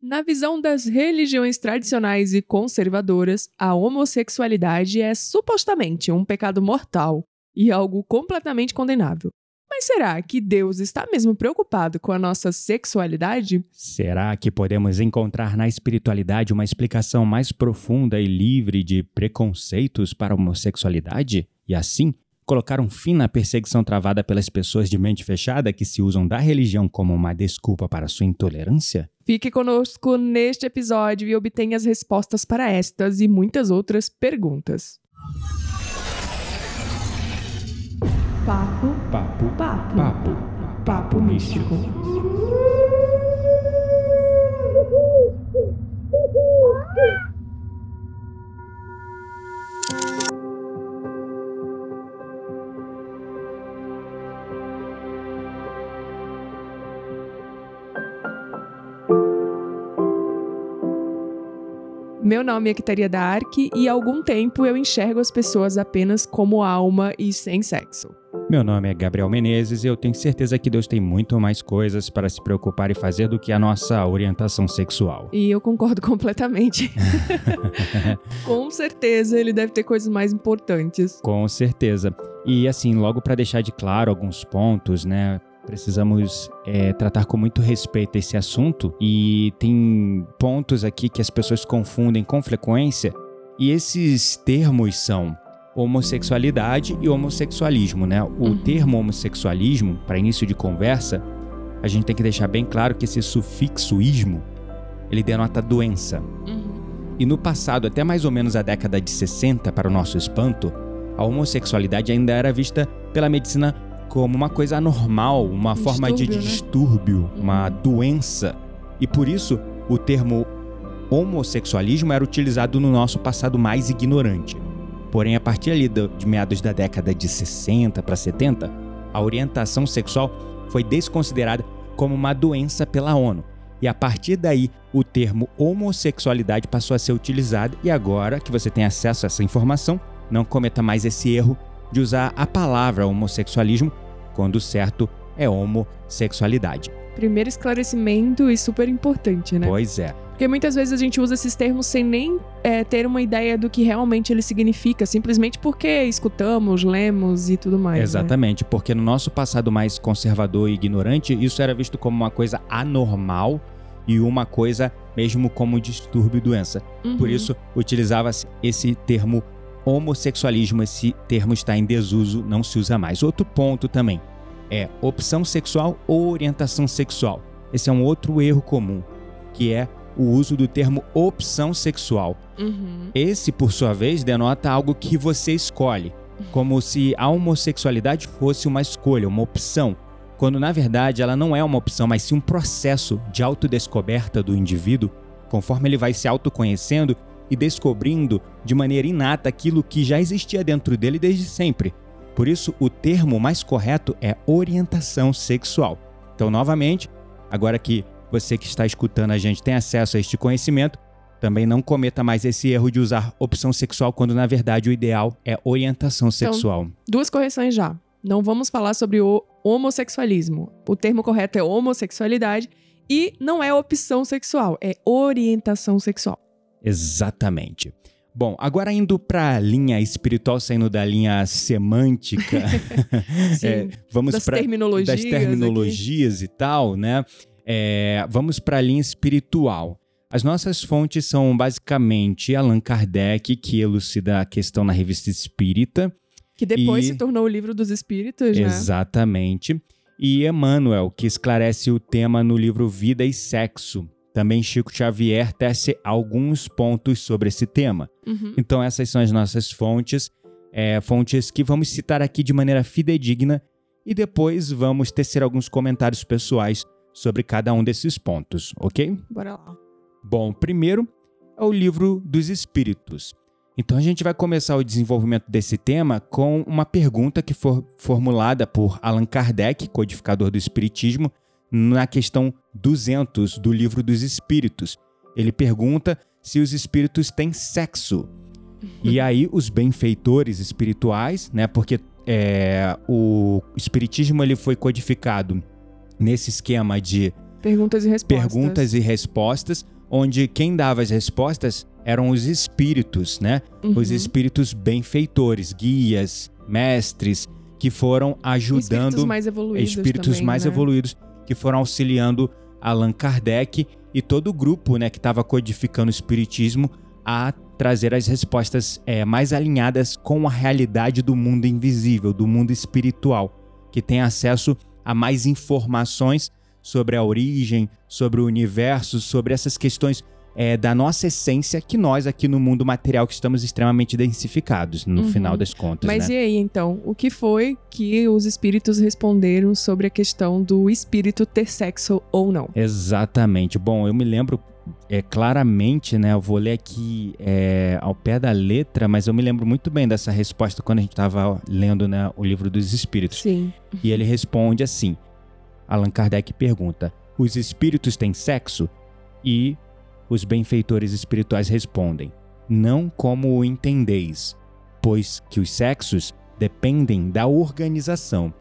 Na visão das religiões tradicionais e conservadoras, a homossexualidade é supostamente um pecado mortal e algo completamente condenável. Mas será que Deus está mesmo preocupado com a nossa sexualidade? Será que podemos encontrar na espiritualidade uma explicação mais profunda e livre de preconceitos para a homossexualidade? E assim, colocar um fim na perseguição travada pelas pessoas de mente fechada que se usam da religião como uma desculpa para sua intolerância? Fique conosco neste episódio e obtenha as respostas para estas e muitas outras perguntas. Papo, Papo, papo, papo, papo místico. Meu nome é Quitaria Dark e há algum tempo eu enxergo as pessoas apenas como alma e sem sexo. Meu nome é Gabriel Menezes e eu tenho certeza que Deus tem muito mais coisas para se preocupar e fazer do que a nossa orientação sexual. E eu concordo completamente. Com certeza ele deve ter coisas mais importantes. Com certeza. E assim, logo para deixar de claro alguns pontos, né? Precisamos é, tratar com muito respeito esse assunto e tem pontos aqui que as pessoas confundem com frequência e esses termos são homossexualidade e homossexualismo, né? O Uhum. termo homossexualismo, para início de conversa, a gente tem que deixar bem claro que esse sufixo ismo, ele denota doença. E no passado, até mais ou menos a década de 60, para o nosso espanto, a homossexualidade ainda era vista pela medicina como uma coisa anormal, uma Um forma de distúrbio, né? distúrbio, uma doença. E por isso, o termo homossexualismo era utilizado no nosso passado mais ignorante. Porém, a partir ali de meados da década de 60 para 70, a orientação sexual foi desconsiderada como uma doença pela ONU. E a partir daí, o termo homossexualidade passou a ser utilizado. E agora que você tem acesso a essa informação, não cometa mais esse erro de usar a palavra homossexualismo quando o certo é homossexualidade. Primeiro esclarecimento e super importante, né? Pois é. Porque muitas vezes a gente usa esses termos sem nem é, ter uma ideia do que realmente ele significa, simplesmente porque escutamos, lemos e tudo mais. né? Exatamente, porque no nosso passado mais conservador e ignorante, isso era visto como uma coisa anormal e uma coisa mesmo como distúrbio e doença. Uhum. Por isso, utilizava-se esse termo homossexualismo. Esse termo está em desuso, não se usa mais. Outro ponto também é opção sexual ou orientação sexual. Esse é um outro erro comum, que é o uso do termo opção sexual. Uhum. Esse, por sua vez, denota algo que você escolhe, como se a homossexualidade fosse uma escolha, uma opção, quando na verdade ela não é uma opção, mas sim um processo de autodescoberta do indivíduo, conforme ele vai se autoconhecendo e descobrindo de maneira inata aquilo que já existia dentro dele desde sempre. Por isso, o termo mais correto é orientação sexual. Então, novamente, agora que você que está escutando a gente tem acesso a este conhecimento, também não cometa mais esse erro de usar opção sexual quando na verdade o ideal é orientação sexual. Duas correções já. Não vamos falar sobre o homossexualismo. O termo correto é homossexualidade e não é opção sexual, é orientação sexual. Exatamente. Bom, agora indo para a linha espiritual, saindo da linha semântica, Sim. é, vamos das para terminologias. das aqui. terminologias e tal, né? É, vamos para a linha espiritual. As nossas fontes são basicamente Allan Kardec, que elucida a questão na revista Espírita, Que depois E- se tornou o livro dos espíritos, né? Exatamente. E Emmanuel, que esclarece o tema no livro Vida e Sexo. Também Chico Xavier tece alguns pontos sobre esse tema. Uhum. Então, essas são as nossas fontes, é, fontes que vamos citar aqui de maneira fidedigna e depois vamos tecer alguns comentários pessoais sobre cada um desses pontos, ok? Bora lá. Bom, primeiro é o livro dos Espíritos. Então a gente vai começar o desenvolvimento desse tema com uma pergunta que foi formulada por Allan Kardec, codificador do Espiritismo, na questão 200 do livro dos Espíritos. Ele pergunta se os espíritos têm sexo. E aí os benfeitores espirituais, né? Porque é, o espiritismo ele foi codificado nesse esquema de Perguntas e respostas. Perguntas e respostas, onde quem dava as respostas eram os espíritos, né? Uhum. Os espíritos benfeitores, guias, mestres, que foram ajudando Espíritos mais evoluídos. espíritos também, mais né? evoluídos que foram auxiliando Allan Kardec e todo o grupo né, que estava codificando o espiritismo a trazer as respostas é, mais alinhadas com a realidade do mundo invisível, do mundo espiritual, que tem acesso a mais informações sobre a origem, sobre o universo, sobre essas questões é, da nossa essência que nós aqui no mundo material que estamos extremamente densificados, no Uhum. final das contas. Mas né? e aí, então? O que foi que os espíritos responderam sobre a questão do espírito ter sexo ou não? Exatamente. Bom, eu me lembro é, claramente, né? Eu vou ler aqui é, ao pé da letra, mas eu me lembro muito bem dessa resposta quando a gente estava lendo né, o livro dos Espíritos. Sim. E ele responde assim: Allan Kardec pergunta: Os espíritos têm sexo? E os benfeitores espirituais respondem: Não como o entendeis, pois que os sexos dependem da organização.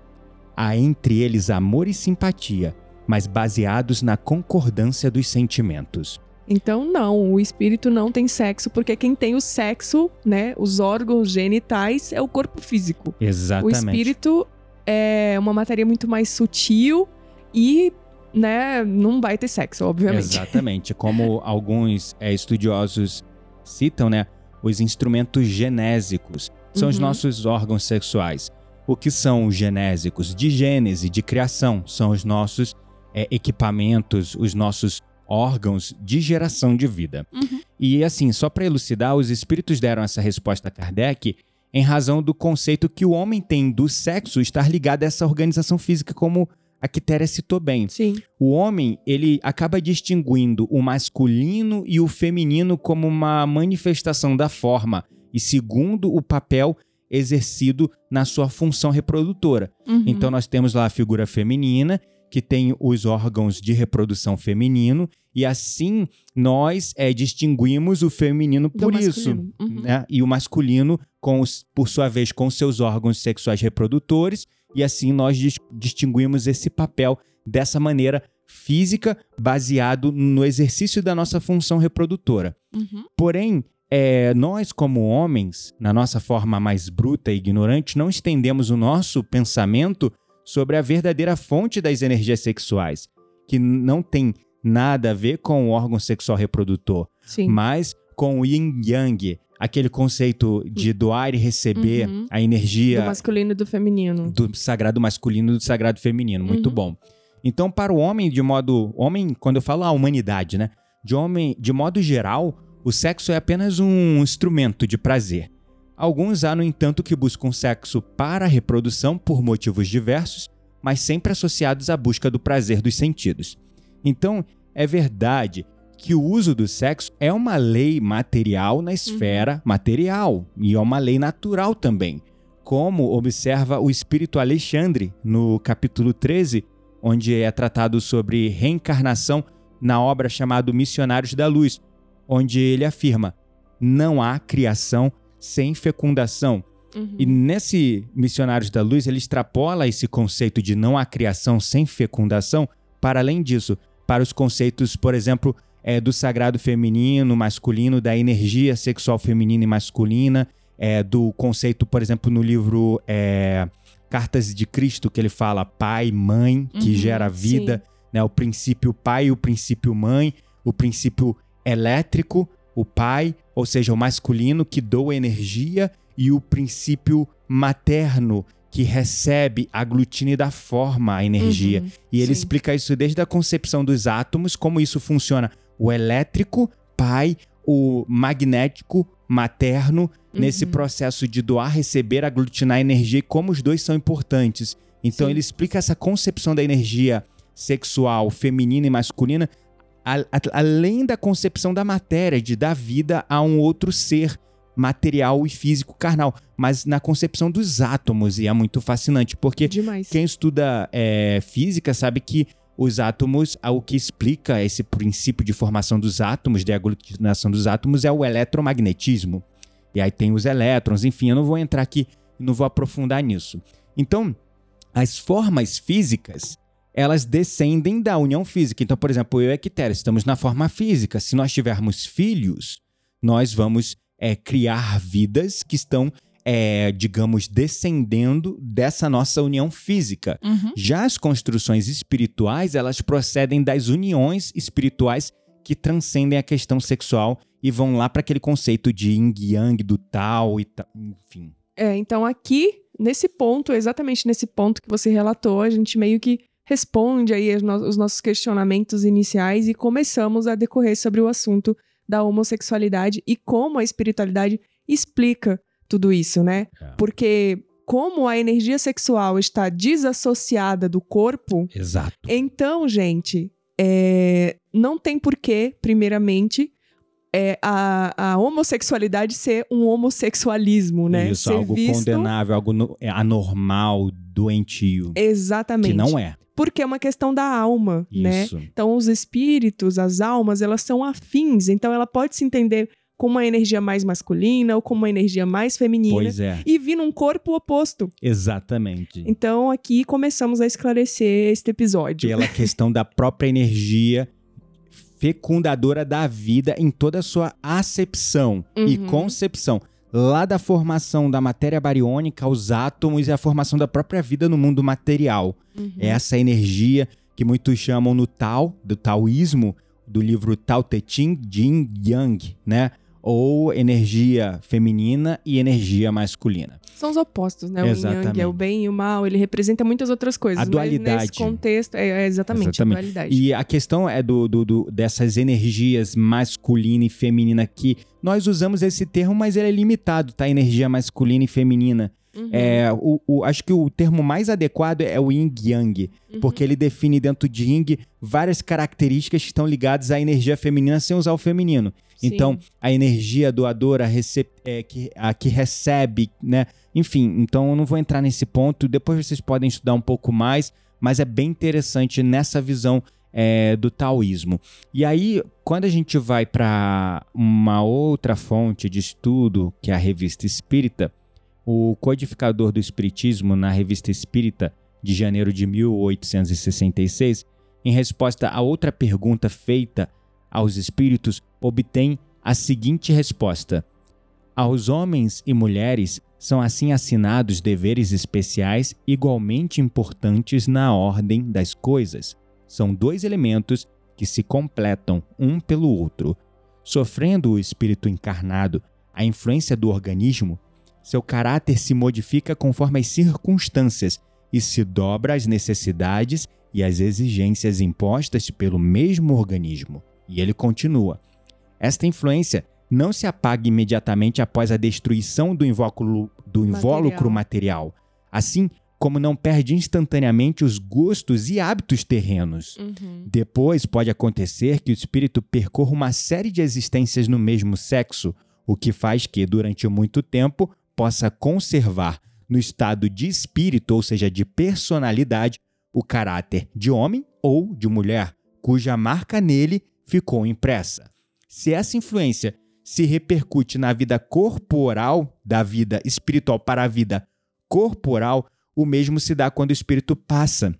Há entre eles amor e simpatia, mas baseados na concordância dos sentimentos. Então, não, o espírito não tem sexo, porque quem tem o sexo, né, os órgãos genitais, é o corpo físico. Exatamente. O espírito é uma matéria muito mais sutil e, né, não vai ter sexo, obviamente. Exatamente. Como alguns é, estudiosos citam, né? Os instrumentos genésicos são os Uhum. nossos órgãos sexuais. O que são os genésicos? De gênese, de criação. São os nossos é, equipamentos, os nossos órgãos de geração de vida. Uhum. E assim, só para elucidar, os espíritos deram essa resposta a Kardec em razão do conceito que o homem tem do sexo estar ligado a essa organização física, como a Quitéria citou bem. Sim. O homem, ele acaba distinguindo o masculino e o feminino como uma manifestação da forma e segundo o papel exercido na sua função reprodutora. Uhum. Então nós temos lá a figura feminina, que tem os órgãos de reprodução feminino, e assim nós é, distinguimos o feminino Do por isso. Uhum. Né? E o masculino, com os- por sua vez, com seus órgãos sexuais reprodutores, e assim nós dis- distinguimos esse papel dessa maneira física, baseado no exercício da nossa função reprodutora. Uhum. Porém, é, nós, como homens, na nossa forma mais bruta e ignorante, não estendemos o nosso pensamento sobre a verdadeira fonte das energias sexuais, que não tem nada a ver com o órgão sexual reprodutor, Sim. mas com o yin yang, aquele conceito de doar e receber Uhum. a energia Do masculino e do feminino. do sagrado masculino e do sagrado feminino. Muito Uhum. bom. Então, para o homem, de modo. Homem, quando eu falo a humanidade, né? De homem, de modo geral, o sexo é apenas um instrumento de prazer. Alguns há, no entanto, que buscam sexo para a reprodução por motivos diversos, mas sempre associados à busca do prazer dos sentidos. Então, é verdade que o uso do sexo é uma lei material na esfera material e é uma lei natural também como observa o espírito Alexandre no capítulo 13, onde é tratado sobre reencarnação na obra chamada Missionários da Luz, onde ele afirma: não há criação sem fecundação. Uhum. E nesse Missionários da Luz, ele extrapola esse conceito de não há criação sem fecundação para além disso, para os conceitos, por exemplo, é, do sagrado feminino, masculino, da energia sexual feminina e masculina, é, do conceito, por exemplo, no livro é, Cartas de Cristo, que ele fala pai, mãe, que Uhum, gera vida, né, o princípio pai e o princípio mãe, o princípio elétrico, o pai, ou seja, o masculino que doa energia, e o princípio materno que recebe, aglutina e dá forma à energia. Uhum, E ele sim. explica isso desde a concepção dos átomos, como isso funciona. O elétrico, pai, o magnético, materno, nesse Uhum. processo de doar, receber, aglutinar energia e como os dois são importantes. Então Sim. ele explica essa concepção da energia sexual, feminina e masculina, a- a- além da concepção da matéria, de dar vida a um outro ser material e físico carnal, mas na concepção dos átomos, e é muito fascinante, porque Demais. quem estuda é, física sabe que os átomos, o que explica esse princípio de formação dos átomos, de aglutinação dos átomos, é o eletromagnetismo. E aí tem os elétrons, enfim, eu não vou entrar aqui, não vou aprofundar nisso. Então, as formas físicas, elas descendem da união física. Então, por exemplo, eu e a Quitéria estamos na forma física. Se nós tivermos filhos, nós vamos é, criar vidas que estão, é, digamos, descendendo dessa nossa união física. Uhum. Já as construções espirituais, elas procedem das uniões espirituais que transcendem a questão sexual e vão lá para aquele conceito de yin yang, do tal e tal, enfim. É, então aqui, nesse ponto, exatamente nesse ponto que você relatou, a gente meio que responde aí os, no- os nossos questionamentos iniciais e começamos a decorrer sobre o assunto da homossexualidade e como a espiritualidade explica tudo isso, né? É. Porque como a energia sexual está desassociada do corpo, Exato. então, gente, é, não tem porquê, primeiramente, é, a, a homossexualidade ser um homossexualismo, né? Isso, ser algo visto condenável, algo no- é, anormal, doentio. exatamente. Que não é. Porque é uma questão da alma, né? Isso. Então, os espíritos, as almas, elas são afins. Então, ela pode se entender como uma energia mais masculina ou como uma energia mais feminina Pois é, e vir num corpo oposto. exatamente. Então, aqui começamos a esclarecer este episódio. Pela questão da própria energia fecundadora da vida em toda a sua acepção e Uhum. concepção. Lá da formação da matéria bariônica aos átomos e a formação da própria vida no mundo material. Uhum. É essa energia que muitos chamam no Tao, do taoísmo, do livro Tao Te Ching, Yin Yang, né? Ou energia feminina e energia masculina. São os opostos, né? O yin yang Exatamente. é o bem e o mal, ele representa muitas outras coisas. A dualidade. nesse contexto, é, é exatamente, Exatamente. a dualidade. E a questão é do, do- do- dessas energias masculina e feminina que nós usamos esse termo, mas ele é limitado, tá? Energia masculina e feminina. Uhum, É, o, o- acho que o termo mais adequado é o yin yang, uhum. porque ele define dentro de yin várias características que estão ligadas à energia feminina sem usar o feminino. Sim. Então, a energia doadora, é, que, a que recebe, né? Enfim, então eu não vou entrar nesse ponto. Depois vocês podem estudar um pouco mais, mas é bem interessante nessa visão é, do taoísmo. E aí, quando a gente vai para uma outra fonte de estudo, que é a Revista Espírita, o codificador do Espiritismo na Revista Espírita de janeiro de 1866, em resposta a outra pergunta feita aos espíritos, obtém a seguinte resposta: Aos homens e mulheres são assim assinados deveres especiais igualmente importantes na ordem das coisas. São dois elementos que se completam um pelo outro. Sofrendo o espírito encarnado a influência do organismo, seu caráter se modifica conforme as circunstâncias e se dobra às necessidades e às exigências impostas pelo mesmo organismo. E ele continua: Esta influência não se apaga imediatamente após a destruição do invólucro, do invólucro material, assim como não perde instantaneamente os gostos e hábitos terrenos. Uhum. Depois pode acontecer que o espírito percorra uma série de existências no mesmo sexo, o que faz que, durante muito tempo, possa conservar no estado de espírito, ou seja, de personalidade, o caráter de homem ou de mulher, cuja marca nele ficou impressa. Se essa influência se repercute na vida corporal, da vida espiritual para a vida corporal, o mesmo se dá quando o espírito passa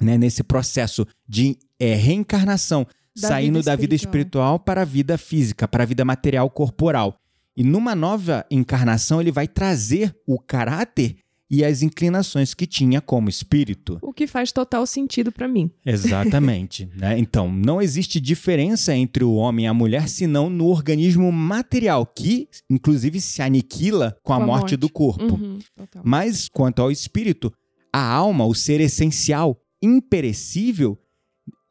né, nesse processo de é, reencarnação, Da saindo vida da vida espiritual. espiritual para a vida física, para a vida material corporal. E numa nova encarnação, ele vai trazer o caráter e as inclinações que tinha como espírito. O que faz total sentido pra mim. Exatamente. né? Então, não existe diferença entre o homem e a mulher, senão no organismo material, que inclusive se aniquila com a, Com a morte, morte. do corpo. Uhum. Mas quanto ao espírito, a alma, o ser essencial, imperecível,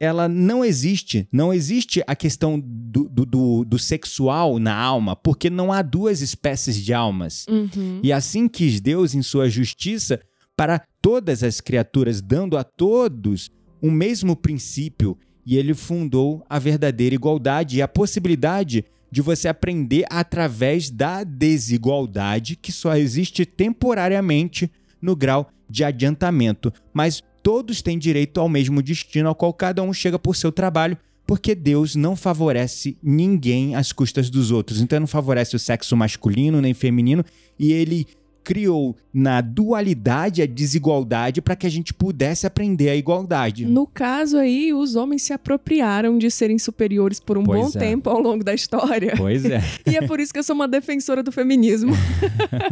ela não existe. Não existe a questão do, do, do- do sexual na alma, porque não há duas espécies de almas. Uhum. E assim quis Deus, em sua justiça, para todas as criaturas, dando a todos o mesmo princípio, e ele fundou a verdadeira igualdade e a possibilidade de você aprender através da desigualdade que só existe temporariamente no grau de adiantamento, mas todos têm direito ao mesmo destino ao qual cada um chega por seu trabalho, porque Deus não favorece ninguém às custas dos outros. Então não favorece o sexo masculino nem feminino e ele criou na dualidade a desigualdade para que a gente pudesse aprender a igualdade. No caso aí, os homens se apropriaram de serem superiores por um Pois bom é. tempo ao longo da história. Pois é. E é por isso que eu sou uma defensora do feminismo.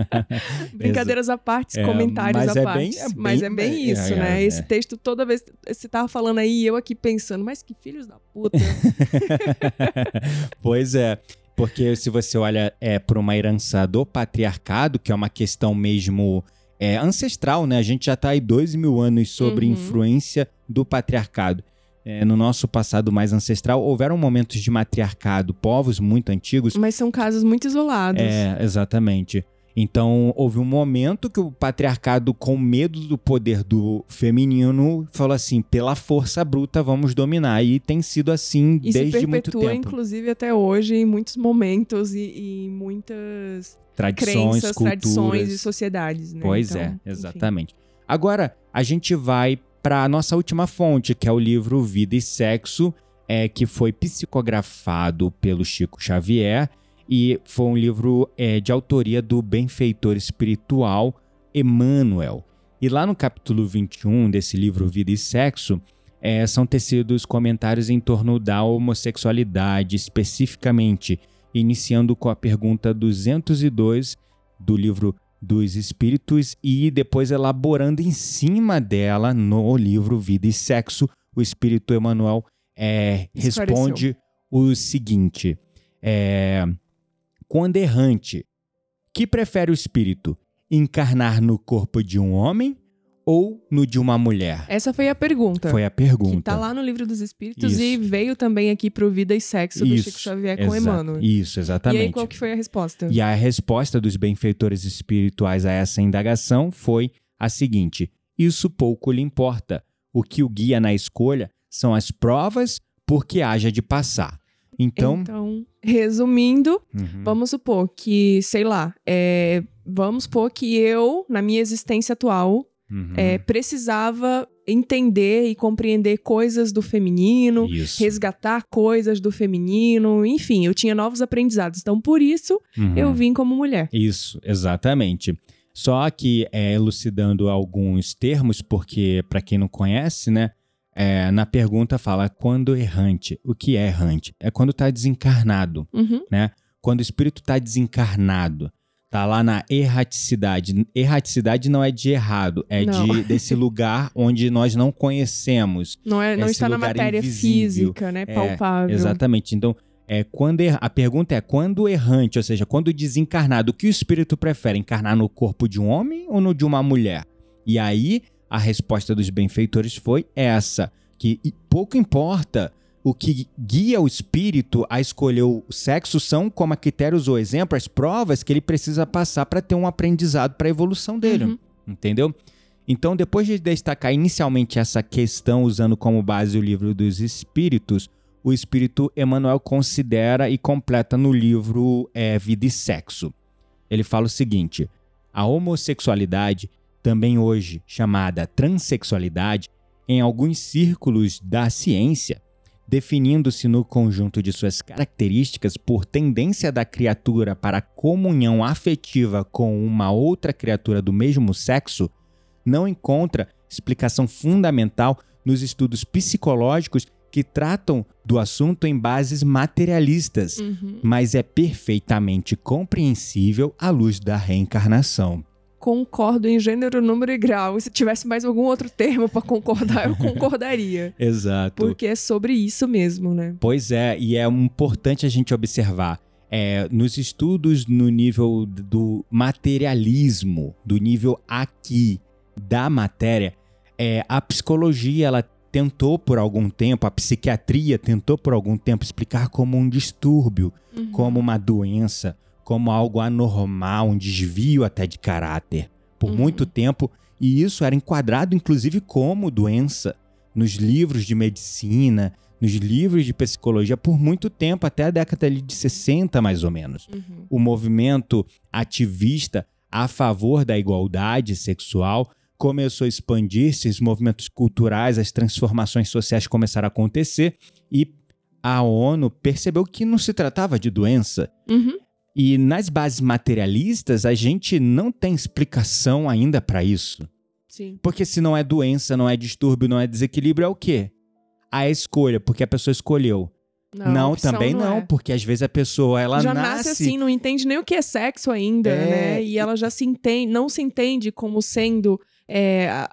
Brincadeiras à parte, É, comentários à é parte. bem- é mas é bem- bem é, isso, é, né? é. Esse texto, toda vez você tava falando aí, eu aqui pensando, mas que filhos da puta. pois é. Porque se você olha é, para uma herança do patriarcado, que é uma questão mesmo é, ancestral, né? A gente já está aí dois mil anos sobre Uhum. influência do patriarcado. É, no nosso passado mais ancestral, houveram momentos de matriarcado, povos muito antigos. mas são casos muito isolados. É, exatamente. Então, houve um momento que o patriarcado, com medo do poder do feminino, falou assim: pela força bruta vamos dominar. E tem sido assim E se desde muito perpetua, tempo. inclusive, até hoje, em muitos momentos e, e muitas Tradições, crenças, culturas. tradições e sociedades, né? Pois Então, é, enfim. exatamente. Agora, a gente vai para a nossa última fonte, que é o livro Vida e Sexo, é, que foi psicografado pelo Chico Xavier e foi um livro é, de autoria do benfeitor espiritual Emmanuel. E lá no capítulo 21 desse livro Vida e Sexo, é, são tecidos comentários em torno da homossexualidade, especificamente, iniciando com a pergunta 202 do livro dos Espíritos e depois elaborando em cima dela no livro Vida e Sexo, o Espírito Emmanuel é, responde o seguinte: é, quando errante, que prefere o espírito? Encarnar no corpo de um homem ou no de uma mulher? Essa foi a pergunta. Foi a pergunta. Que tá lá no livro dos Espíritos Isso. e veio também aqui pro Vida e Sexo do Isso, Chico Xavier com Exa- Emmanuel. Isso, E exatamente. aí, qual que foi a resposta? E a resposta dos benfeitores espirituais a essa indagação foi a seguinte: isso pouco lhe importa. O que o guia na escolha são as provas por que haja de passar. Então, Então, resumindo, Uhum. vamos supor que, sei lá, é, vamos supor que eu, na minha existência atual, Uhum. é, precisava entender e compreender coisas do feminino, isso. resgatar coisas do feminino, enfim, eu tinha novos aprendizados. Então, por isso, Uhum. eu vim como mulher. Isso, exatamente. Só que é, elucidando alguns termos, porque para quem não conhece, né, é, na pergunta fala quando errante. O que é errante? É quando está desencarnado. Uhum. Quando o espírito está desencarnado, tá lá na erraticidade. Erraticidade não é de errado, é de desse lugar onde nós não conhecemos. Não, é, não está na matéria invisível. física, né? É, Palpável. Exatamente. Então, é quando er- a pergunta é quando errante, ou seja, quando desencarnado, o que o espírito prefere, encarnar no corpo de um homem ou no de uma mulher? E aí, a resposta dos benfeitores foi essa, que pouco importa o que guia o espírito a escolher o sexo são, como a Quitéria usou exemplo, as provas que ele precisa passar para ter um aprendizado para a evolução dele. Uhum. Entendeu? Então, depois de destacar inicialmente essa questão usando como base o livro dos Espíritos, o Espírito Emmanuel considera e completa no livro é, Vida e Sexo. Ele fala o seguinte: a homossexualidade, também hoje chamada transexualidade, em alguns círculos da ciência, definindo-se no conjunto de suas características por tendência da criatura para comunhão afetiva com uma outra criatura do mesmo sexo, não encontra explicação fundamental nos estudos psicológicos que tratam do assunto em bases materialistas, Uhum. mas é perfeitamente compreensível à luz da reencarnação. Concordo em gênero, número e grau. E se tivesse mais algum outro termo pra concordar, eu concordaria. Exato. Porque é sobre isso mesmo, né? Pois é, e é importante a gente observar. É, nos estudos no nível do materialismo, do nível aqui da matéria, é, a psicologia ela tentou por algum tempo, a psiquiatria tentou por algum tempo explicar como um distúrbio, Uhum. como uma doença, como algo anormal, um desvio até de caráter, por Uhum. muito tempo, e isso era enquadrado inclusive como doença nos livros de medicina, nos livros de psicologia por muito tempo, até a década de 60 mais ou menos. Uhum. O movimento ativista a favor da igualdade sexual começou a expandir-se, os movimentos culturais, as transformações sociais começaram a acontecer e a ONU percebeu que não se tratava de doença, Uhum. E nas bases materialistas, a gente não tem explicação ainda para isso. Sim. Porque se não é doença, não é distúrbio, não é desequilíbrio, é o quê? A escolha, porque a pessoa escolheu. Não, Não, também não, é. porque às vezes a pessoa ela já nasce, nasce assim, não entende nem o que é sexo ainda, É, né? E ela já se entende, não se entende como sendo é,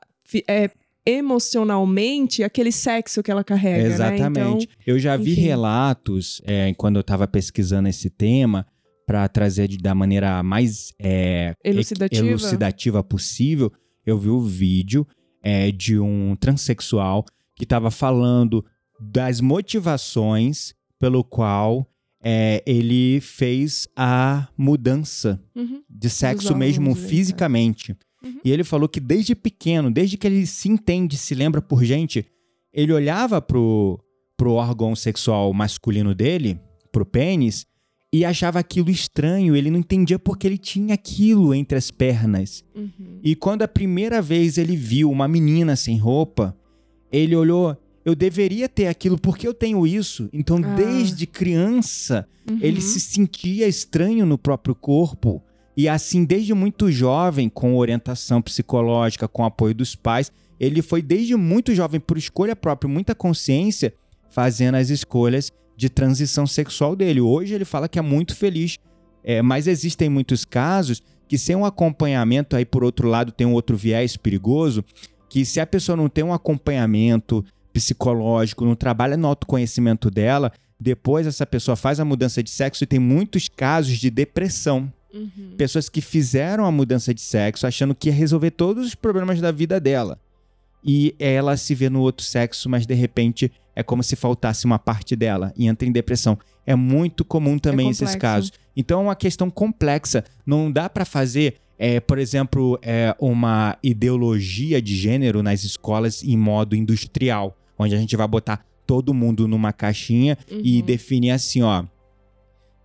é, emocionalmente aquele sexo que ela carrega, né? Exatamente. Então, eu já vi enfim. relatos é, quando eu estava pesquisando esse tema para trazer de- da maneira mais é, Elucidativa. elucidativa possível. Eu vi o vídeo é, de um transexual que estava falando das motivações pelo qual é, ele fez a mudança uhum, de sexo mesmo genitais. fisicamente. Uhum. E ele falou que desde pequeno, desde que ele se entende, se lembra por gente, ele olhava pro, pro órgão sexual masculino dele, pro pênis, e achava aquilo estranho. Ele não entendia porque ele tinha aquilo entre as pernas. uhum. E quando a primeira vez ele viu uma menina sem roupa, ele olhou. Eu deveria ter aquilo porque eu tenho isso. Então, Ah. desde criança, ele Uhum. se sentia estranho no próprio corpo. E assim, desde muito jovem, com orientação psicológica, com apoio dos pais, ele foi desde muito jovem, por escolha própria, muita consciência, fazendo as escolhas de transição sexual dele. Hoje ele fala que é muito feliz, é, mas existem muitos casos que sem um acompanhamento, aí por outro lado tem um outro viés perigoso, que se a pessoa não tem um acompanhamento psicológico, não trabalha no autoconhecimento dela, depois essa pessoa faz a mudança de sexo e tem muitos casos de depressão. Uhum. Pessoas que fizeram a mudança de sexo achando que ia resolver todos os problemas da vida dela. E ela se vê no outro sexo, mas de repente é como se faltasse uma parte dela e entra em depressão. É muito comum também esses complexo. casos. Então é uma questão complexa. Não dá para fazer, é, por exemplo, é, uma ideologia de gênero nas escolas em modo industrial, onde a gente vai botar todo mundo numa caixinha e Uhum. definir assim, ó.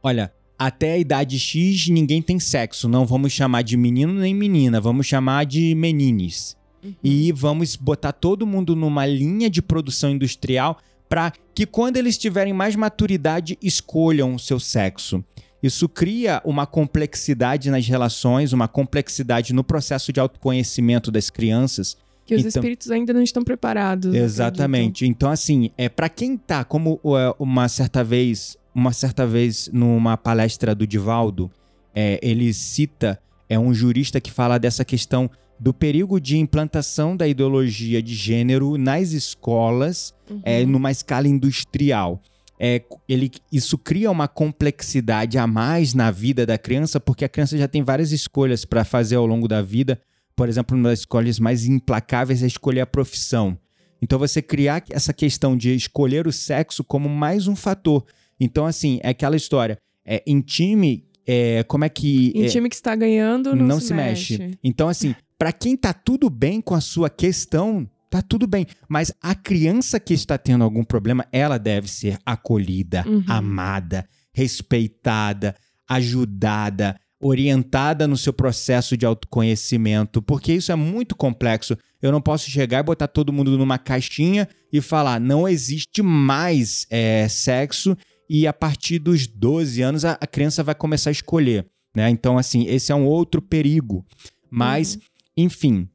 Olha, até a idade X ninguém tem sexo. Não vamos chamar de menino nem menina, vamos chamar de menines. Uhum. E vamos botar todo mundo numa linha de produção industrial para que quando eles tiverem mais maturidade escolham o seu sexo. Isso cria uma complexidade nas relações, uma complexidade no processo de autoconhecimento das crianças Que os Então- espíritos ainda não estão preparados. Exatamente. Então, assim, é para quem tá, como é, uma certa vez, uma certa vez numa palestra do Divaldo, é, ele cita é um jurista que fala dessa questão do perigo de implantação da ideologia de gênero nas escolas Uhum. é, numa escala industrial. É, ele, isso cria uma complexidade a mais na vida da criança, porque a criança já tem várias escolhas para fazer ao longo da vida. Por exemplo, uma das escolhas mais implacáveis é escolher a profissão. Então, você criar essa questão de escolher o sexo como mais um fator. Então, assim, é aquela história. É, em time, é, como é que. Em é, time que está ganhando, não, se, mexe. Então, assim, pra quem tá tudo bem com a sua questão, tá tudo bem. Mas a criança que está tendo algum problema, ela deve ser acolhida, Uhum. amada, respeitada, ajudada, orientada no seu processo de autoconhecimento, porque isso é muito complexo. Eu não posso chegar e botar todo mundo numa caixinha e falar, não existe mais é, sexo e a partir dos 12 anos a, a criança vai começar a escolher, né? Então, assim, esse é um outro perigo. Mas, enfim,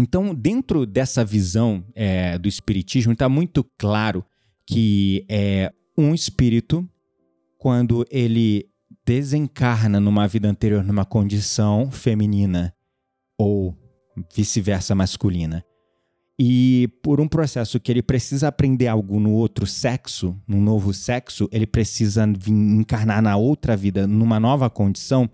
então, dentro dessa visão é, do espiritismo, está muito claro que é um espírito, quando ele desencarna numa vida anterior numa condição feminina ou vice-versa masculina, e por um processo que ele precisa aprender algo no outro sexo, num novo sexo, ele precisa encarnar na outra vida, numa nova condição,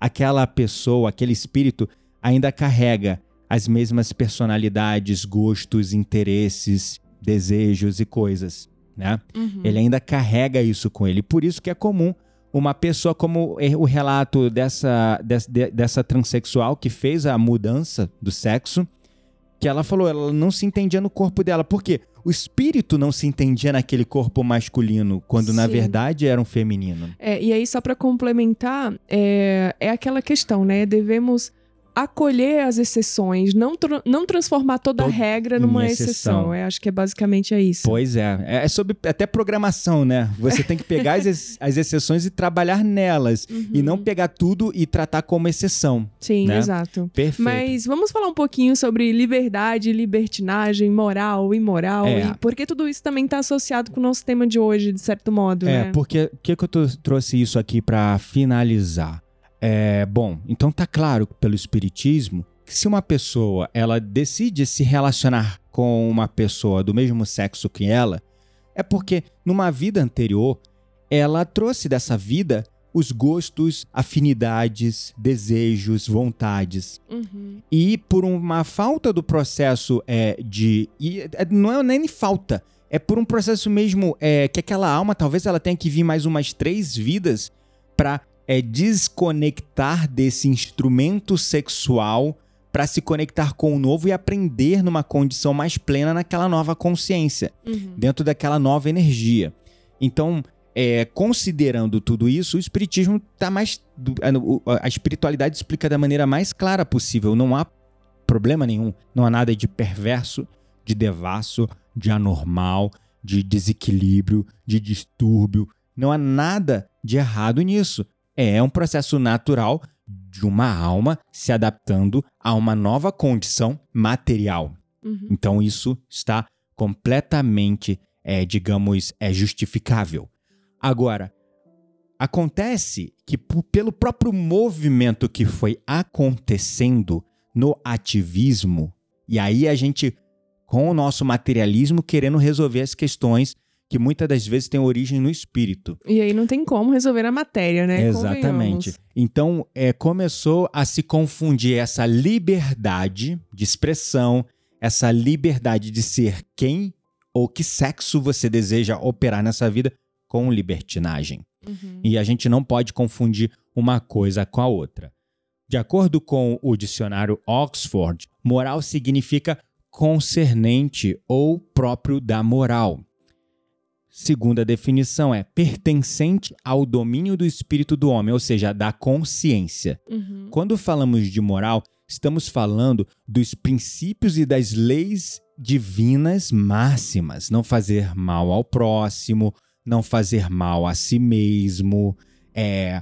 aquela pessoa, aquele espírito ainda carrega as mesmas personalidades, gostos, interesses, desejos e coisas, né? Uhum. Ele ainda carrega isso com ele. Por isso que é comum uma pessoa como o relato dessa, dessa, dessa transexual que fez a mudança do sexo, que ela falou, ela não se entendia no corpo dela. Por quê? O espírito não se entendia naquele corpo masculino, quando na Sim. verdade era um feminino. É, e aí, só para complementar, é, é aquela questão, né? Devemos acolher as exceções, não, tra não transformar toda a regra numa exceção. Eu acho que é basicamente é isso. Pois é. É sobre até programação, né? Você tem que pegar as, as exceções e trabalhar nelas. Uhum. E não pegar tudo e tratar como exceção. Sim, né? exato. Perfeito. Mas vamos falar um pouquinho sobre liberdade, libertinagem, moral, imoral. É. E porque tudo isso também está associado com o nosso tema de hoje, de certo modo. É, né? porque o que, que eu trouxe isso aqui para finalizar? É, bom, então tá claro pelo espiritismo que se uma pessoa ela decide se relacionar com uma pessoa do mesmo sexo que ela, é porque numa vida anterior ela trouxe dessa vida os gostos, afinidades, desejos, vontades. Uhum. E por uma falta do processo é, de. E, é, não é nem falta, é por um processo mesmo é, que aquela alma talvez ela tenha que vir mais umas três vidas para é desconectar desse instrumento sexual para se conectar com o novo e aprender numa condição mais plena naquela nova consciência, uhum. dentro daquela nova energia. Então, é, considerando tudo isso, o espiritismo está mais. A espiritualidade explica da maneira mais clara possível. Não há problema nenhum, não há nada de perverso, de devasso, de anormal, de desequilíbrio, de distúrbio. Não há nada de errado nisso é um processo natural de uma alma se adaptando a uma nova condição material. Uhum. Então isso está completamente, é, digamos, é justificável. Agora, acontece que pelo próprio movimento que foi acontecendo no ativismo, e aí a gente, com o nosso materialismo, querendo resolver as questões que muitas das vezes tem origem no espírito. E aí não tem como resolver a matéria, né? Exatamente. Então, é, começou a se confundir essa liberdade de expressão, essa liberdade de ser quem ou que sexo você deseja operar nessa vida com libertinagem. Uhum. E a gente não pode confundir uma coisa com a outra. De acordo com o dicionário Oxford, moral significa concernente ou próprio da moral. Segunda definição é pertencente ao domínio do espírito do homem, ou seja, da consciência. Uhum. Quando falamos de moral, estamos falando dos princípios e das leis divinas máximas. Não fazer mal ao próximo, não fazer mal a si mesmo. É,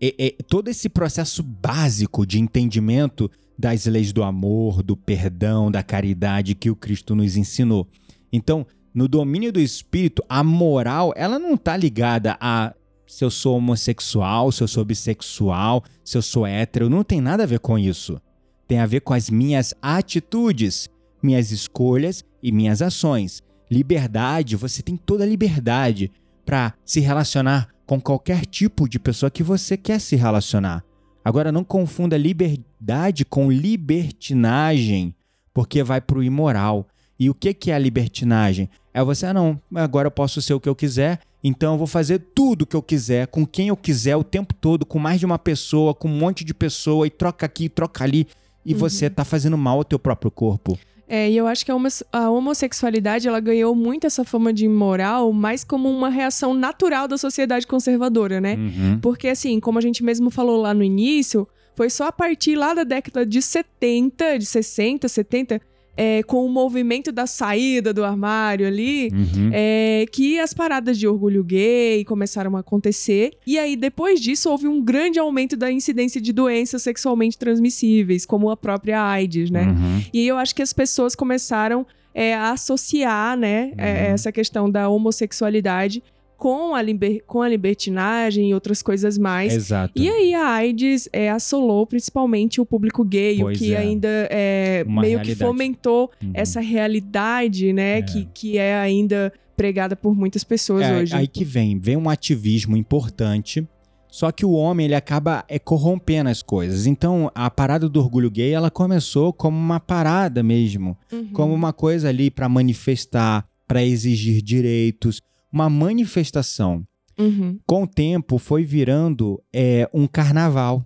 é, é todo esse processo básico de entendimento das leis do amor, do perdão, da caridade que o Cristo nos ensinou. Então, no domínio do espírito, a moral, ela não está ligada a se eu sou homossexual, se eu sou bissexual, se eu sou hétero, não tem nada a ver com isso. Tem a ver com as minhas atitudes, minhas escolhas e minhas ações. Liberdade, você tem toda a liberdade para se relacionar com qualquer tipo de pessoa que você quer se relacionar. Agora não confunda liberdade com libertinagem, porque vai para o imoral. E o que, que é a libertinagem? É você, ah, não, agora eu posso ser o que eu quiser, então eu vou fazer tudo o que eu quiser, com quem eu quiser, o tempo todo, com mais de uma pessoa, com um monte de pessoa, e troca aqui, troca ali, e uhum. você tá fazendo mal ao teu próprio corpo. É, e eu acho que a, homossexualidade ela ganhou muito essa fama de imoral, mais como uma reação natural da sociedade conservadora, né? Uhum. Porque, assim, como a gente mesmo falou lá no início, foi só a partir lá da década de 70, de 60, 70, é, com o movimento da saída do armário ali, uhum. é, que as paradas de orgulho gay começaram a acontecer. E aí, depois disso, houve um grande aumento da incidência de doenças sexualmente transmissíveis, como a própria AIDS, né? Uhum. E eu acho que as pessoas começaram é, a associar, né, é, uhum. essa questão da homossexualidade com a, liber, com a libertinagem e outras coisas mais. Exato. E aí a AIDS é, assolou principalmente o público gay, pois o que é. ainda é, meio realidade. que fomentou uhum. essa realidade, né, é. que, que é ainda pregada por muitas pessoas é, hoje. Aí que vem, vem um ativismo importante, só que o homem ele acaba é, corrompendo as coisas. Então a parada do orgulho gay ela começou como uma parada mesmo, uhum. como uma coisa ali para manifestar, para exigir direitos uma manifestação. Uhum. Com o tempo, foi virando é, um carnaval,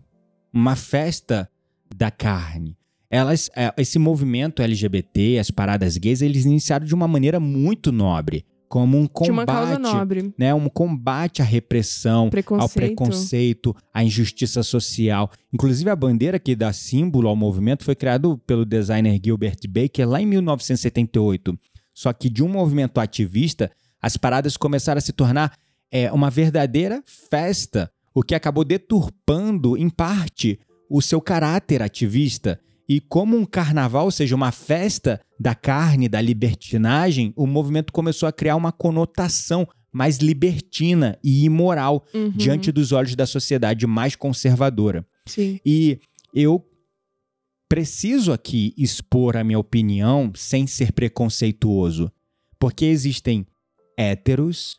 uma festa da carne. Elas, é, esse movimento LGBT, as paradas gays, eles iniciaram de uma maneira muito nobre, como um combate, né, um combate à repressão, ao Preconceito. preconceito, à injustiça social. Inclusive a bandeira que dá símbolo ao movimento foi criado pelo designer Gilbert Baker lá em 1978. Só que de um movimento ativista, as paradas começaram a se tornar é, uma verdadeira festa, o que acabou deturpando, em parte, o seu caráter ativista. E como um carnaval, ou seja, uma festa da carne, da libertinagem, o movimento começou a criar uma conotação mais libertina e imoral Uhum. diante dos olhos da sociedade mais conservadora. Sim. E eu preciso aqui expor a minha opinião sem ser preconceituoso, porque existem héteros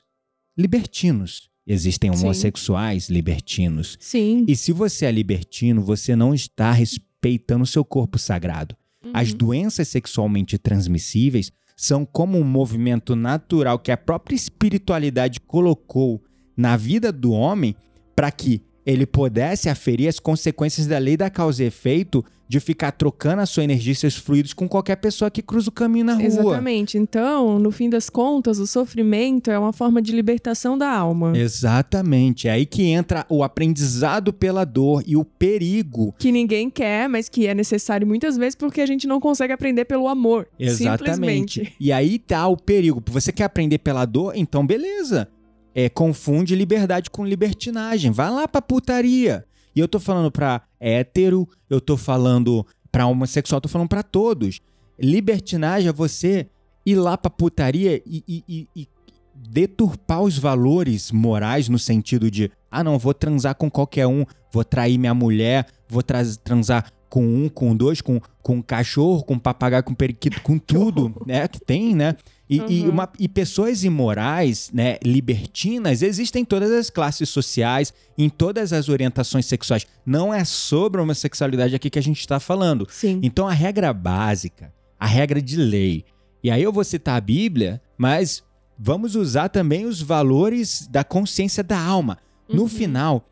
libertinos, existem Sim. homossexuais libertinos. Sim. E se você é libertino, você não está respeitando o seu corpo sagrado. As Uhum. doenças sexualmente transmissíveis são como um movimento natural que a própria espiritualidade colocou na vida do homem para que ele pudesse aferir as consequências da lei da causa e efeito de ficar trocando a sua energia e seus fluidos com qualquer pessoa que cruza o caminho na rua. Exatamente. Então, no fim das contas, o sofrimento é uma forma de libertação da alma. Exatamente. É aí que entra o aprendizado pela dor e o perigo Que ninguém quer, mas que é necessário muitas vezes porque a gente não consegue aprender pelo amor. Exatamente. Simplesmente. E aí tá o perigo. Você quer aprender pela dor? Então beleza. É, confunde liberdade com libertinagem. Vai lá pra putaria. E eu tô falando pra hétero, eu tô falando pra homossexual, tô falando pra todos. Libertinagem é você ir lá pra putaria e, e- e- e deturpar os valores morais no sentido de, ah não, vou transar com qualquer um, vou trair minha mulher, vou transar com um, com dois, com, com um cachorro, com um papagaio, com periquito, com tudo, né? Que tem, né? E, e Uhum. uma- e pessoas imorais, né, libertinas, existem em todas as classes sociais, em todas as orientações sexuais. Não é sobre a homossexualidade aqui que a gente está falando. Sim. Então a regra básica, a regra de lei. E aí eu vou citar a Bíblia, mas vamos usar também os valores da consciência da alma. No Uhum. final,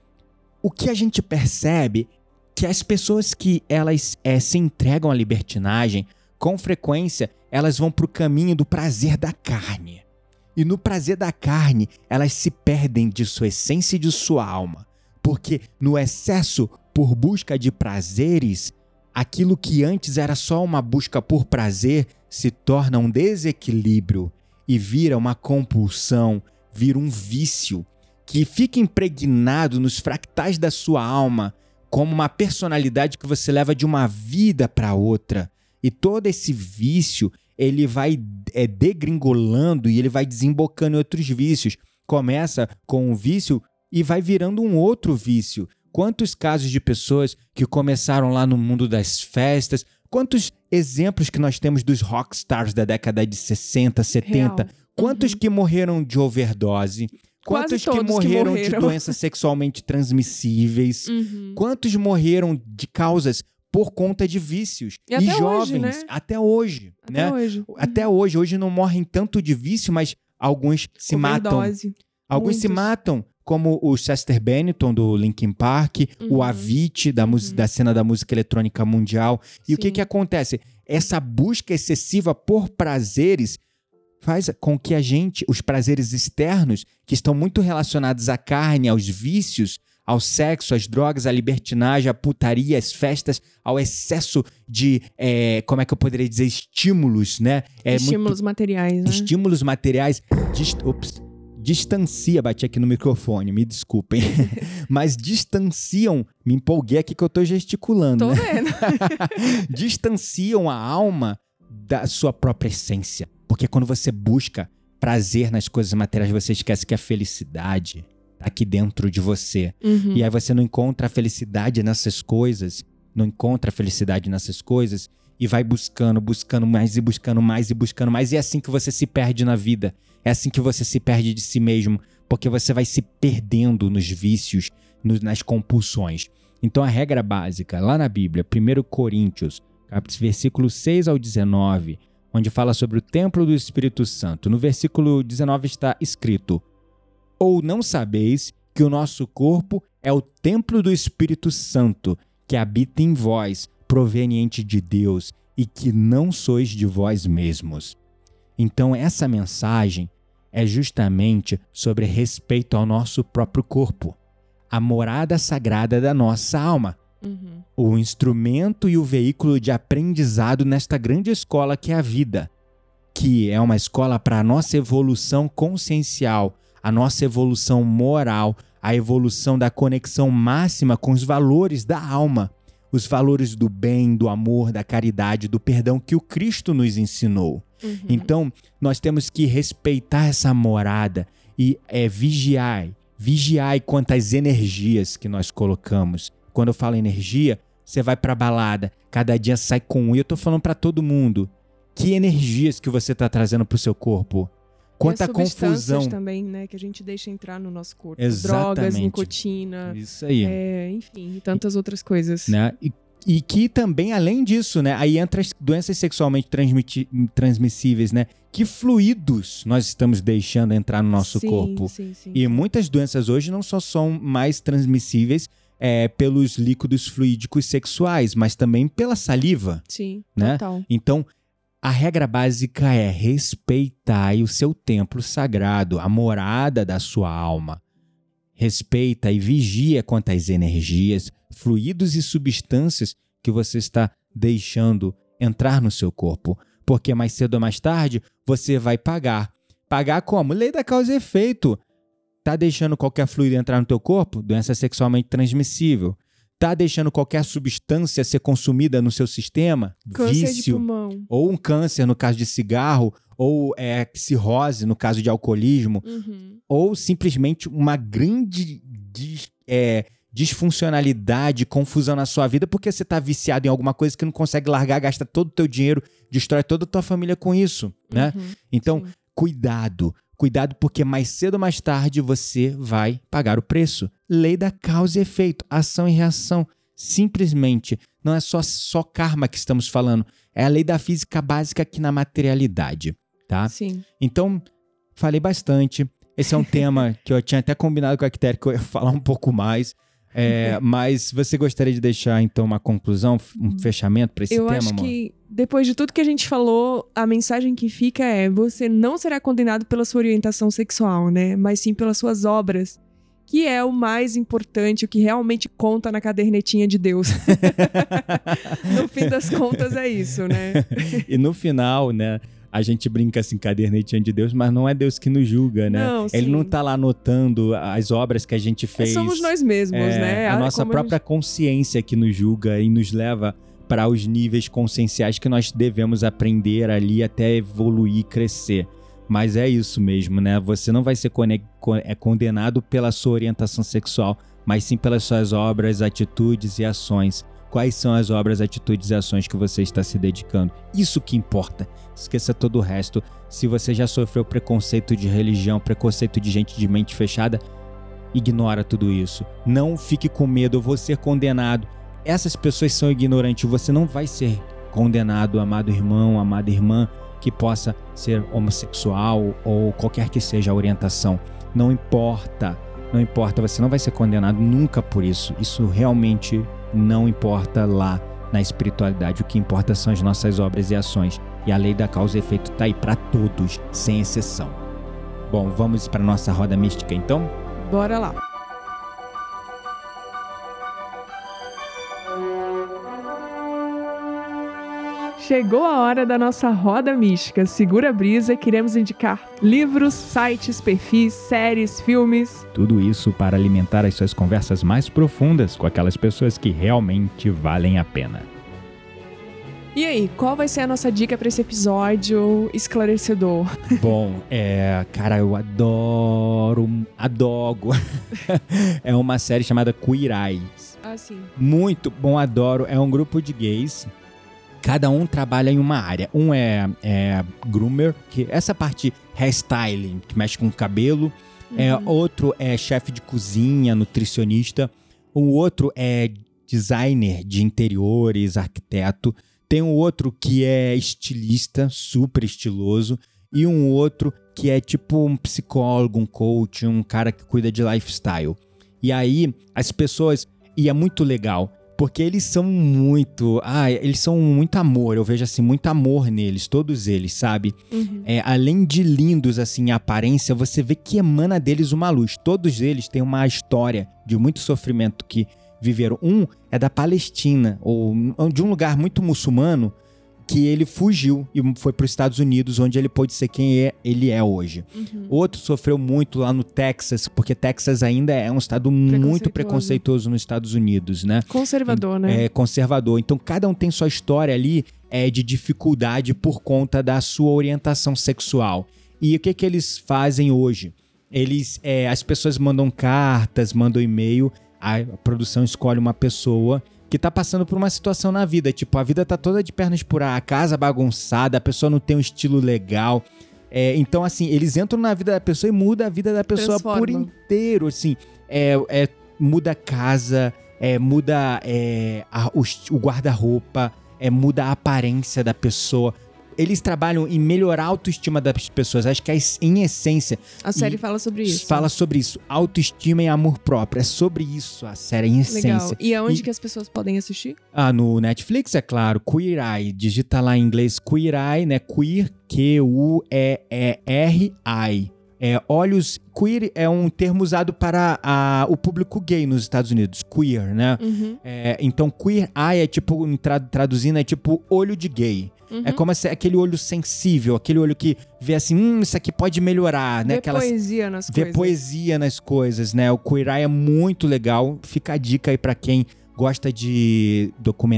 o que a gente percebe que as pessoas que elas eh, se entregam à libertinagem, com frequência, elas vão para o caminho do prazer da carne. E no prazer da carne, elas se perdem de sua essência e de sua alma. Porque no excesso por busca de prazeres, aquilo que antes era só uma busca por prazer se torna um desequilíbrio e vira uma compulsão, vira um vício que fica impregnado nos fractais da sua alma como uma personalidade que você leva de uma vida para outra. E todo esse vício, ele vai é, degringolando e ele vai desembocando em outros vícios. Começa com um vício e vai virando um outro vício. Quantos casos de pessoas que começaram lá no mundo das festas, quantos exemplos que nós temos dos rockstars da década de 60, 70, Real. quantos Uhum. que morreram de overdose, Quase quantos que todos que morreram, de morreram. doenças sexualmente transmissíveis, Uhum. quantos morreram de causas por conta de vícios E até hoje, jovens né? até hoje, Até né? hoje. Até hoje, hoje não morrem tanto de vício, mas alguns se matam. Overdose. Alguns se muitos. matam, como o Chester Bennington do Linkin Park, o Uhum. Avicii da, Uhum. da cena da música eletrônica mundial. E o que Sim. que acontece? Essa busca excessiva por prazeres faz com que a gente, os prazeres externos, que estão muito relacionados à carne, aos vícios, ao sexo, às drogas, à libertinagem, à putaria, às festas, ao excesso de, eh, como é que eu poderia dizer, estímulos, né? É muito Estímulos materiais, né? estímulos materiais dis- ops, distancia, bati aqui no microfone, me desculpem, mas distanciam, me empolguei aqui que eu tô gesticulando, Tô né? vendo. distanciam a alma da sua própria essência. Porque quando você busca prazer nas coisas materiais, você esquece que a felicidade tá aqui dentro de você. Uhum. E aí você não encontra a felicidade nessas coisas, não encontra a felicidade nessas coisas e vai buscando, buscando mais e buscando mais e buscando mais. E é assim que você se perde na vida. É assim que você se perde de si mesmo, porque você vai se perdendo nos vícios, no- nas compulsões. Então a regra básica, lá na Bíblia, 1 Coríntios, versículo 6 ao 19, onde fala sobre o templo do Espírito Santo. No versículo 19 está escrito: Ou não sabeis que o nosso corpo é o templo do Espírito Santo, que habita em vós, proveniente de Deus, e que não sois de vós mesmos. Então, essa mensagem é justamente sobre respeito ao nosso próprio corpo, a morada sagrada da nossa alma, Uhum. o instrumento e o veículo de aprendizado nesta grande escola que é a vida, que é uma escola para a nossa evolução consciencial, a nossa evolução moral, a evolução da conexão máxima com os valores da alma, os valores do bem, do amor, da caridade, do perdão que o Cristo nos ensinou. Uhum. Então, nós temos que respeitar essa morada e é, vigiar, vigiar quanto às energias que nós colocamos. Quando eu falo energia, você vai pra balada, cada dia sai com um. E eu tô falando pra todo mundo. Que energias que você tá trazendo pro seu corpo? Quanta e confusão. também, né, que a gente deixa entrar no nosso corpo. Exatamente. Drogas, nicotina, Isso aí. é, enfim, e tantas outras coisas. né? E, e que também, além disso, né? Aí entra as doenças sexualmente transmissíveis, né? Que fluidos nós estamos deixando entrar no nosso Sim, corpo? Sim, sim. E muitas doenças hoje não só são mais transmissíveis é, pelos líquidos fluídicos sexuais, mas também pela saliva. Sim, né? total. Então, a regra básica é respeitar o seu templo sagrado, a morada da sua alma. Respeita e vigia quanto às energias, fluidos e substâncias que você está deixando entrar no seu corpo. Porque mais cedo ou mais tarde você vai pagar. Pagar como? Lei da causa e efeito. Tá deixando qualquer fluido entrar no teu corpo? Doença sexualmente transmissível. Tá deixando qualquer substância ser consumida no seu sistema? Câncer Vício. Ou um câncer no caso de cigarro, ou é, cirrose no caso de alcoolismo, Uhum. ou simplesmente uma grande dis- é, disfuncionalidade, confusão na sua vida, porque você tá viciado em alguma coisa que não consegue largar, gasta todo o teu dinheiro, destrói toda a tua família com isso, né? Uhum. Então, Sim. cuidado. Cuidado porque mais cedo ou mais tarde você vai pagar o preço. Lei da causa e efeito, ação e reação. Simplesmente, não é só, só karma que estamos falando, é a lei da física básica aqui na materialidade, tá? Sim. Então, falei bastante. Esse é um tema que eu tinha até combinado com a Quitéria que eu ia falar um pouco mais. É, mas você gostaria de deixar, então, uma conclusão, um fechamento para esse Eu tema, acho amor? que depois de tudo que a gente falou, a mensagem que fica é: você não será condenado pela sua orientação sexual, né? Mas sim pelas suas obras. Que é o mais importante, o que realmente conta na cadernetinha de Deus. no fim das contas, é isso, né? e no final, né, a gente brinca assim, cadernetinha de Deus, mas não é Deus que nos julga, né? Não, Ele sim. não tá lá anotando as obras que a gente fez. Somos nós mesmos, É, né? A nossa como própria consciência que nos julga e nos leva para os níveis conscienciais que nós devemos aprender ali até evoluir e crescer. Mas é isso mesmo, né? Você não vai ser é condenado pela sua orientação sexual, mas sim pelas suas obras, atitudes e ações. Quais são as obras, atitudes e ações que você está se dedicando? Isso que importa. Esqueça todo o resto. Se você já sofreu preconceito de religião, preconceito de gente de mente fechada, ignora tudo isso. Não fique com medo, eu vou ser condenado. Essas pessoas são ignorantes, você não vai ser condenado, amado irmão, amada irmã, que possa ser homossexual ou qualquer que seja a orientação. Não importa, não importa, você não vai ser condenado nunca por isso. Isso realmente não importa lá na espiritualidade. O que importa são as nossas obras e ações. E a lei da causa e efeito está aí para todos, sem exceção. Bom, vamos para nossa roda mística então? Bora lá. Chegou a hora da nossa roda mística. Segura a brisa, queremos indicar livros, sites, perfis, séries, filmes. Tudo isso para alimentar as suas conversas mais profundas com aquelas pessoas que realmente valem a pena. E aí, qual vai ser a nossa dica para esse episódio esclarecedor? Bom, é. Cara, eu adoro. Adoro. é uma série chamada Queer Eyes. Ah, sim. Muito bom, adoro. É um grupo de gays. Cada um trabalha em uma área. Um é, é groomer, que essa parte hairstyling, que mexe com o cabelo. É, outro é chefe de cozinha, nutricionista. O outro é designer de interiores, arquiteto. Tem um outro que é estilista, super estiloso. E um outro que é tipo um psicólogo, um coach, um cara que cuida de lifestyle. E aí, as pessoas. E é muito legal, Porque eles são muito. Ah, eles são muito amor. Eu vejo assim, muito amor neles, todos eles, sabe? Uhum. É, além de lindos, assim, a aparência, você vê que emana deles uma luz. Todos eles têm uma história de muito sofrimento que viveram. Um é da Palestina, ou de um lugar muito muçulmano, que ele fugiu e foi para os Estados Unidos, onde ele pôde ser quem é, ele é hoje. Uhum. Outro sofreu muito lá no Texas, porque Texas ainda é um estado muito preconceituoso nos Estados Unidos, né? Conservador, né? É conservador. Então cada um tem sua história ali é, de dificuldade por conta da sua orientação sexual. E o que que eles fazem hoje? Eles, é, as pessoas mandam cartas, mandam e-mail, a produção escolhe uma pessoa que tá passando por uma situação na vida. Tipo, a vida tá toda de pernas por ar, a casa bagunçada, a pessoa não tem um estilo legal. É, então, assim, eles entram na vida da pessoa e muda a vida da pessoa Transforma. por inteiro. Assim, é, é, muda a casa, é, muda é, a- o, o guarda-roupa, é, muda a aparência da pessoa. Eles trabalham em melhorar a autoestima das pessoas. Acho que, es- em essência, A série fala sobre isso. fala sobre isso. Autoestima e amor próprio. É sobre isso a série, em Legal. essência. E aonde E- que as pessoas podem assistir? Ah, no Netflix, é claro. Queer Eye. Digita lá em inglês Queer Eye, né? Queer, Q-U-E-E-R-I. É, olhos. Queer é um termo usado para a- o público gay nos Estados Unidos. Queer, né? Uhum. É, então, Queer Eye é tipo, traduzindo, é tipo olho de gay. Uhum. É como aquele olho sensível, aquele olho que vê assim, hum, isso aqui pode melhorar, né? Ver Aquelas- poesia nas ver coisas. poesia nas coisas, né? O Queer Eye é muito legal. Fica a dica aí pra quem gosta de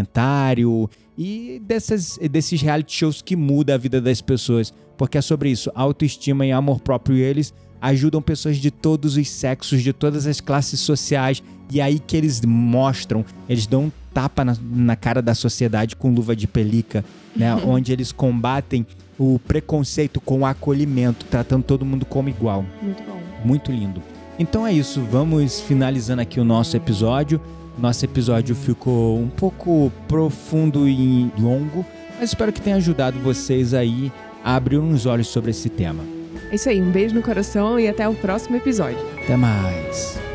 documentário e dessas, desses reality shows que muda a vida das pessoas. Porque é sobre isso, autoestima e amor próprio. Eles ajudam pessoas de todos os sexos, de todas as classes sociais. E aí que eles mostram, eles dão um tapa na, na cara da sociedade com luva de pelica, né? Onde eles combatem o preconceito com o acolhimento, tratando todo mundo como igual. Muito bom. Muito lindo. Então é isso, vamos finalizando aqui o nosso episódio. Nosso episódio ficou um pouco profundo e longo, mas espero que tenha ajudado vocês aí a abrir uns olhos sobre esse tema. É isso aí, um beijo no coração e até o próximo episódio. Até mais!